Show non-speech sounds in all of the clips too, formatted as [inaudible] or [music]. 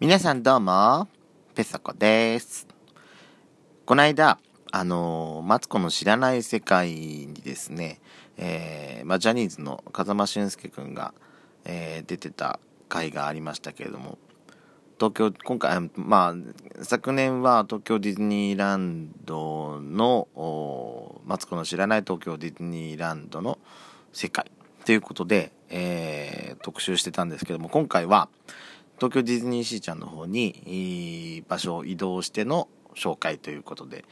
皆さんどうも、ペソコです。この間、あのマツコの知らない世界にですね、えーまあ、ジャニーズの風間俊介くんが、えー出てた回がありましたけれども、東京、今回、まあ、昨年は東京ディズニーランドの、マツコの知らない東京ディズニーランドの世界ということで、えー特集してたんですけども、今回は、東京ディズニーシーちゃんの方にい場所を移動しての紹介ということで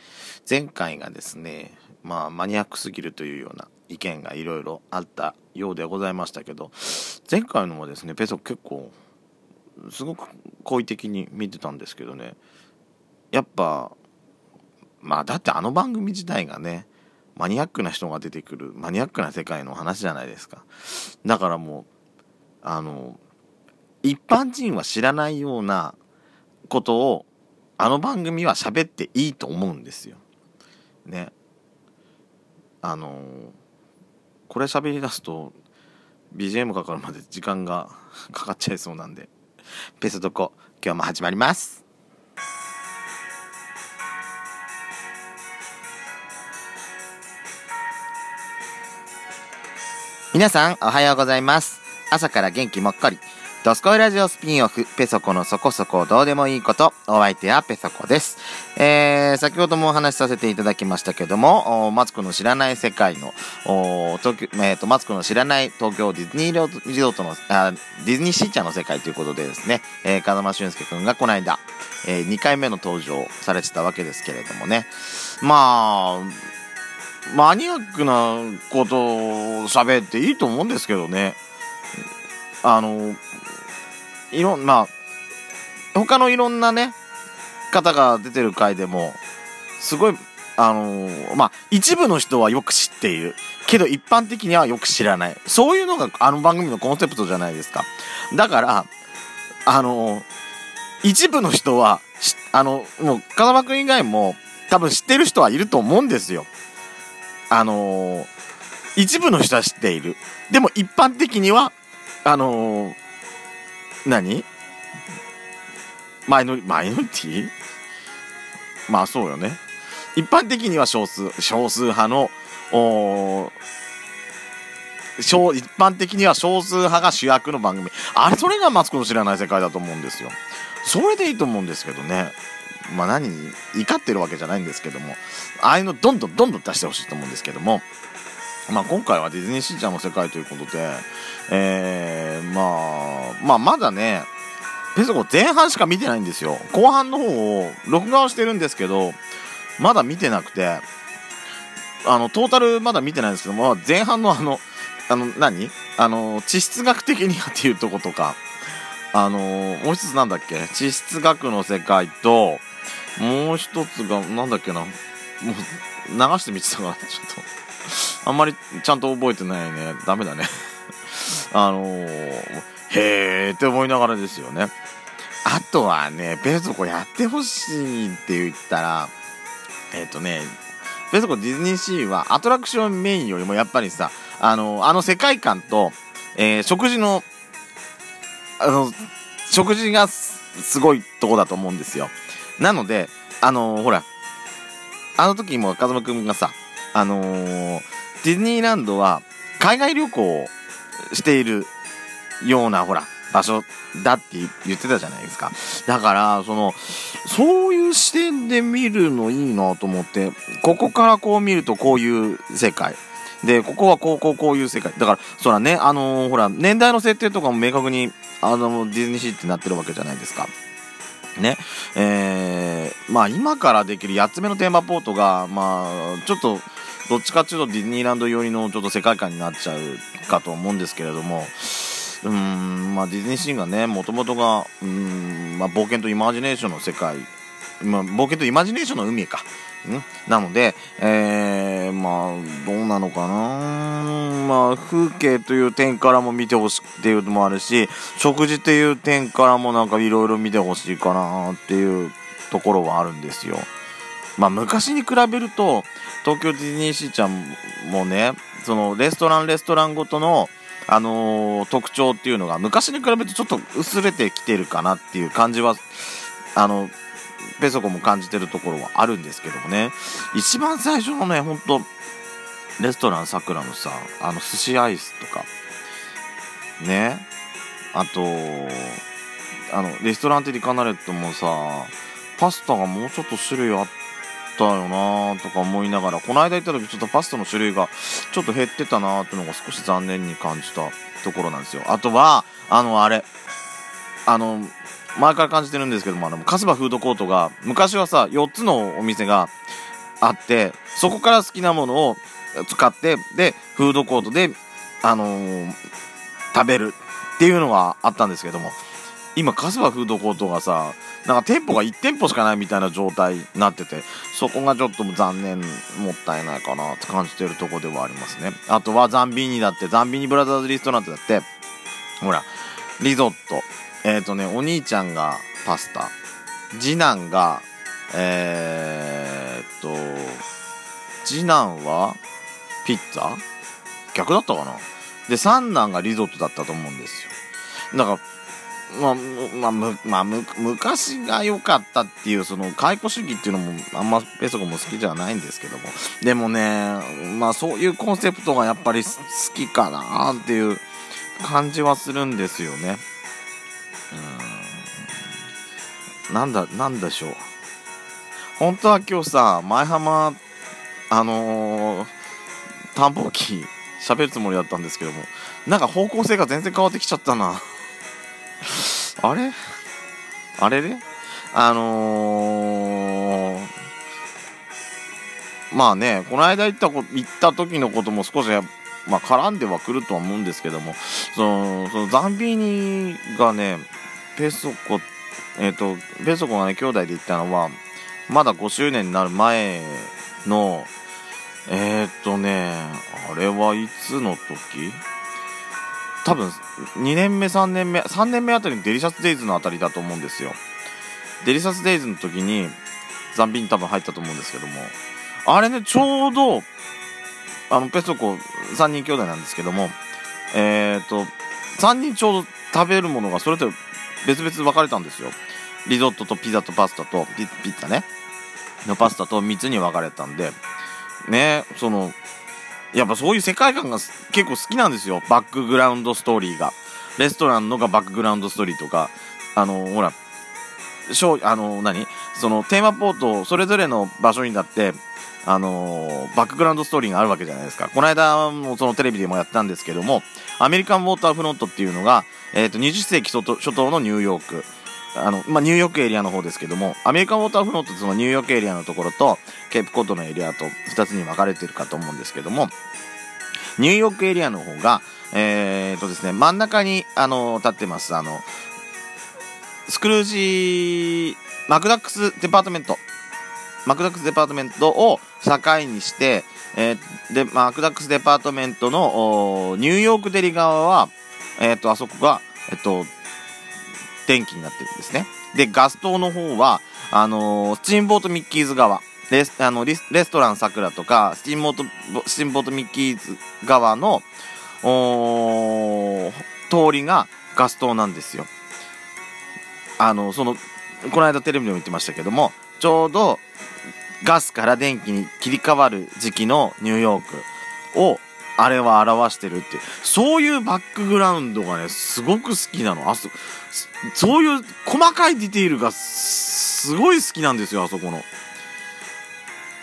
前回がですねまあマニアックすぎるというような意見がいろいろあったようでございましたけど前回のもですねペソ結構すごく好意的に見てたんですけどねやっぱまあだってあの番組自体がねマニアックな人が出てくるマニアックな世界の話じゃないですか。だからもうあの一般人は知らないようなことをあの番組は喋っていいと思うんですよ。ね。あのこれ喋り出すと BGM かかるまで時間が [laughs] かかっちゃいそうなんでペソドコ今日も始まります。皆さんおはようございます。朝から元気もっこり。ドスコイラジオスピンオフ、ペソコのそこそこどうでもいいこと、お相手はペソコです。えー、先ほどもお話しさせていただきましたけども、マツコの知らない世界の、お東京、えーと、マツコの知らない東京ディズニーリゾートの、あディズニーシーチャーの世界ということでですね、えー、風間俊介くんがこの間、えー、2回目の登場されてたわけですけれどもね。まあ、マニアックなことを喋っていいと思うんですけどね。あの、いろん、まあ、他のいろんなね、方が出てる回でも、すごい、あのまあ、一部の人はよく知っている。けど一般的にはよく知らない。そういうのがあの番組のコンセプトじゃないですか。だから、あの一部の人は、あの、もう、風間くん以外も、多分知ってる人はいると思うんですよ。あの一部の人は知っている。でも一般的には、あのー、何？マイノリ、マイノリティ？まあそうよね。一般的には少数、少数派の、お小一般的には少数派が主役の番組。あれ、それがマツコの知らない世界だと思うんですよ。それでいいと思うんですけどね。まあ何怒ってるわけじゃないんですけども、ああいうのどんどんどんどん出してほしいと思うんですけども、まあ今回はディズニーシーちゃんの世界ということで、えー、まあ、まあまだね、ペソコ前半しか見てないんですよ。後半の方を録画をしてるんですけど、まだ見てなくて、あの、トータルまだ見てないんですけども、前半のあの、あの、何？あの、地質学的にはっていうとことか、あの、もう一つなんだっけ？地質学の世界と、もう一つが、なんだっけな、もう、流してみてたから、ちょっと。あんまりちゃんと覚えてないね。ダメだね。[laughs] あのー、へーって思いながらですよね。あとはね、ペソコやってほしいって言ったら、えっ、とね、ペソコディズニーシーはアトラクションメインよりもやっぱりさ、あの、あの世界観と、えー食事の、あの、食事がすごいとこだと思うんですよ。なので、あのほら、あの時も風間くんがさ、あのーディズニーランドは海外旅行をしているような、ほら、場所だって言ってたじゃないですか。だから、その、そういう視点で見るのいいなと思って、ここからこう見るとこういう世界。で、ここはこうこうこういう世界。だから、そらね、あのーほら、年代の設定とかも明確に、あの、ディズニーシーってなってるわけじゃないですか。ね。えー、まあ今からできる8つ目のテーマポートが、まあ、ちょっと、どっちかっていうとディズニーランド寄りのちょっと世界観になっちゃうかと思うんですけれども、うん、まあディズニーシーンがね、もともとが、うん、まあ冒険とイマジネーションの世界、まあ冒険とイマジネーションの海か。ん？なので、えー、まあ、どうなのかな？まあ、風景という点からも見てほしいっていうのもあるし、食事っていう点からもなんかいろいろ見てほしいかなっていうところはあるんですよ。まあ、昔に比べると、東京ディズニーシーちゃんもね、そのレストランレストランごとの、あのー、特徴っていうのが昔に比べてちょっと薄れてきてるかなっていう感じは、あの、ペソコも感じてるところはあるんですけどもね、一番最初のね、ほんと、レストランさくらのさ、あの、寿司アイスとか、ね、あと、あの、レストランテリカナレットもさ、パスタがもうちょっと種類あってったよなとか思いながら、この間行った時ちょっとパスタの種類がちょっと減ってたなーってのが少し残念に感じたところなんですよ。あとは、あの、あれ、あの、前から感じてるんですけども、あの、カスバフードコートが、昔はさ、4つのお店があって、そこから好きなものを使って、で、フードコートで、あのー、食べるっていうのがあったんですけども、今、カスバフードコートがさ、なんか店舗が1店舗しかないみたいな状態になってて、そこがちょっと残念、もったいないかなって感じてるとこではありますね。あとはザンビーニだって、ザンビーニブラザーズリストランテだって、ほら、リゾット。えっ、ー、とね、お兄ちゃんがパスタ。次男が、えー、っと、次男はピッツァ？逆だったかな？で、三男がリゾットだったと思うんですよ。だから、まあ、まあ、む、まあ、む、昔が良かったっていう、その、解雇主義っていうのも、あんまペソコも好きじゃないんですけども。でもね、まあ、そういうコンセプトがやっぱり好きかなっていう感じはするんですよね。うん。なんだ、なんでしょう。本当は今日さ、前浜、あのー、探訪機、喋るつもりだったんですけども、なんか方向性が全然変わってきちゃったな。あれ？あれれあのー、まあね、この間行ったこ行った時のことも少し、まあ、絡んではくるとは思うんですけども、その、そのザンビーニがね、ペソコ、えっ、ー、と、ペソコがね、兄弟で行ったのは、まだ5周年になる前の、えっ、ー、とね、あれはいつの時？多分2年目3年目3年目あたりのデリシャスデイズのあたりだと思うんですよ。デリシャスデイズの時にザンビに多分入ったと思うんですけども。あれねちょうどあのペソコ3人兄弟なんですけどもえっ、ー、と3人ちょうど食べるものがそれぞれ別々分かれたんですよ。リゾットとピザとパスタとピピッツァね。のパスタと3つに分かれたんで。ねそのやっぱそういう世界観が結構好きなんですよ。バックグラウンドストーリーが。レストランのがバックグラウンドストーリーとか、あの、ほら、ショ、あの、何？そのテーマポート、それぞれの場所にだって、あのバックグラウンドストーリーがあるわけじゃないですか。この間もそのテレビでもやったんですけども、アメリカンウォーターフロントっていうのが、えっ、と、20世紀初頭のニューヨーク。あの、まあ、ニューヨークエリアの方ですけども、アメリカンウォーターフロントそのニューヨークエリアのところと、ケープコッドのエリアと2つに分かれてるかと思うんですけども、ニューヨークエリアの方が、えー、とですね、真ん中に、あの、立ってます、あの、スクルージ・マクダックスデパートメント。マクダックスデパートメントを境にして、えー、で、マクダックスデパートメントのニューヨークデリ側は、えっ、と、あそこが、えっ、と、電気になってるんですね。で、ガス灯の方は、あのー、スチームボートミッキーズ側。レスあのレストランさくらとか、スチームボート、スチームボートミッキーズ側の、通りがガス灯なんですよ。あの、その、この間テレビでも言ってましたけども、ちょうどガスから電気に切り替わる時期のニューヨークをあれは表してるって、そういうバックグラウンドがね、すごく好きなの。あそ、そういう細かいディテールがすごい好きなんですよ、あそこの。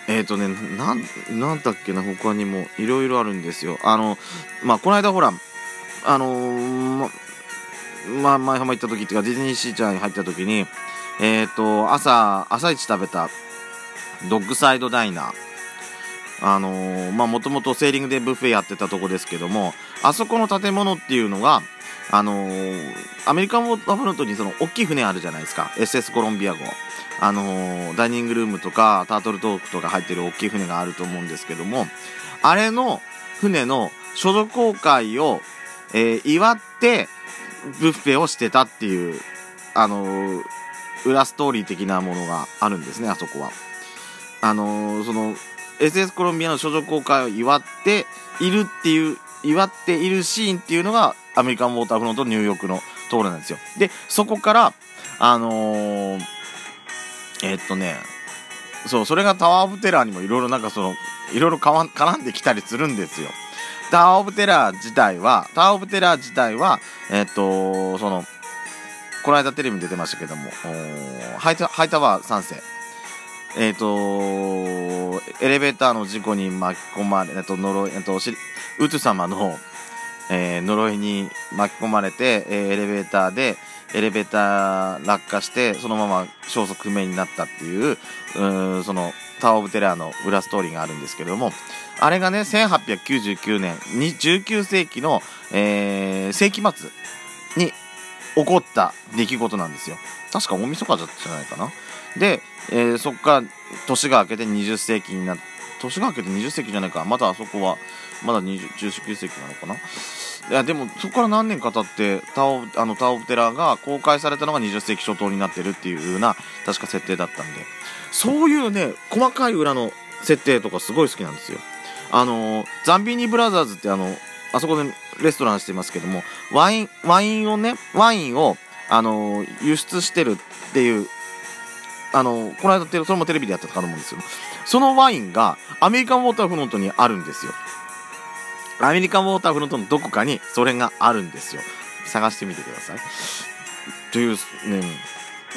えっ、ー、とね、なん、なんだっけな、他にもいろいろあるんですよ。あの、まあ、この間ほら、あのー、ま、前浜行った時っていうか、ディズニーシーチャーに入った時に、えっ、ー、と、朝、朝一食べた、ドッグサイドダイナー。あのー、まあ、もともとセーリングでブッフェやってたとこですけども、あそこの建物っていうのが、あのー、アメリカンウォーターフロントにその、大きい船あるじゃないですか。SS コロンビア号。あのー、ダイニングルームとか、タートルトークとか入ってる大きい船があると思うんですけども、あれの船の所属公開を、えー、祝って、ブッフェをしてたっていう、あの、裏ストーリー的なものがあるんですね、あそこは。あの、その、SS コロンビアの所属公開を祝っているっていう祝っているシーンっていうのがアメリカンウォーターフロントニューヨークの通りなんですよ。でそこからあのー、えー、っとねそうそれがタワー・オブ・テラーにもいろいろなんかそのいろいろ絡んできたりするんですよ。タワー・オブ・テラー自体はタワー・オブ・テラー自体はえー、っとそのこの間テレビに出てましたけどもハイハイタワー3世。えっ、ー、とエレベーターの事故に巻き込まれ、えっと、呪い、えっと、ウト様の、え、呪いに巻き込まれて、え、エレベーターで、エレベーター落下して、そのまま消息不明になったっていう、うその、タワーオブテラーの裏ストーリーがあるんですけれども、あれがね、1899年、19世紀の、えー、世紀末に起こった出来事なんですよ。確か大晦日じゃないかな？で、えー、そこから年が明けて20世紀になって、年が明けて20世紀じゃないか。まだあそこは、まだ19世紀なのかな。いや、でも、そこから何年か経って、タオ、あの、タオテラが公開されたのが20世紀初頭になってるっていう風な、確か設定だったんで、そういうね、細かい裏の設定とかすごい好きなんですよ。あの、ザンビーニブラザーズってあの、あそこでレストランしてますけども、ワイン、ワインをね、ワインを、あの、輸出してるっていうあの、この間それもテレビでやったと思うんですよ。そのワインがアメリカンウォーターフロントにあるんですよ。アメリカンウォーターフロントのどこかにそれがあるんですよ。探してみてください。というね、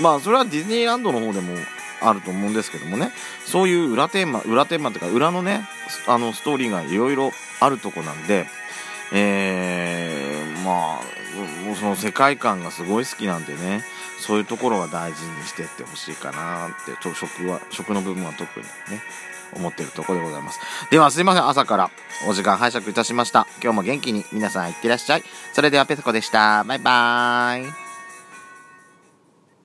まあそれはディズニーランドの方でもあると思うんですけどもね、そういう裏テーマ、裏テーマっていうか裏のね、あのストーリーがいろいろあるとこなんで、えー、まあ、もうその世界観がすごい好きなんでね、そういうところは大事にしてってほしいかなって、食は、食の部分は特にね、思ってるところでございます。ではすいません、朝からお時間拝借いたしました。今日も元気に皆さんいってらっしゃい。それではペソコでした。バイバーイ。